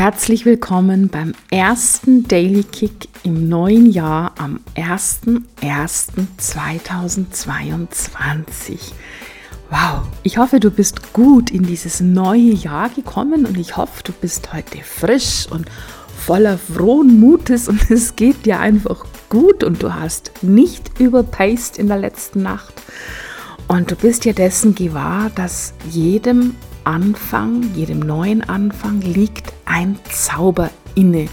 herzlich willkommen beim ersten Daily Kick im neuen Jahr am 01.01.2022. Wow, ich hoffe, du bist gut in dieses neue Jahr gekommen und ich hoffe, du bist heute frisch und voller frohen Mutes und es geht dir einfach gut und du hast nicht überpaced in der letzten Nacht. Und du bist dir dessen gewahr, dass jedem Anfang, jedem neuen Anfang liegt ein Zauber inne.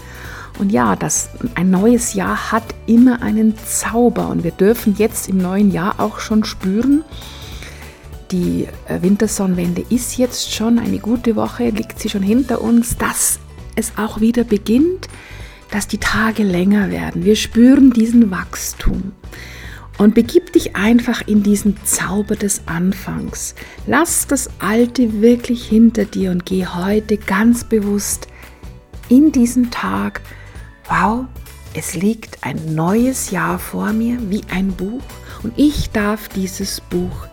Und ja, das, ein neues Jahr hat immer einen Zauber und wir dürfen jetzt im neuen Jahr auch schon spüren, die äh, Wintersonnenwende ist jetzt schon eine gute Woche, liegt sie schon hinter uns, dass es auch wieder beginnt, dass die Tage länger werden. Wir spüren diesen Wachstum. Und begib dich einfach in diesen Zauber des Anfangs. Lass das Alte wirklich hinter dir und geh heute ganz bewusst in diesen Tag. Wow, es liegt ein neues Jahr vor mir wie ein Buch und ich darf dieses Buch,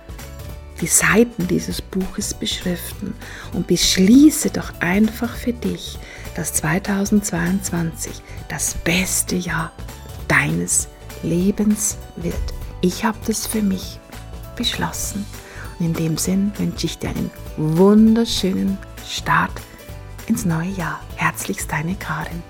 die Seiten dieses Buches beschriften und beschließe doch einfach für dich, dass 2022 das beste Jahr deines Lebens wird. Ich habe das für mich beschlossen. Und in dem Sinn wünsche ich dir einen wunderschönen Start ins neue Jahr. Herzlichst deine Karin.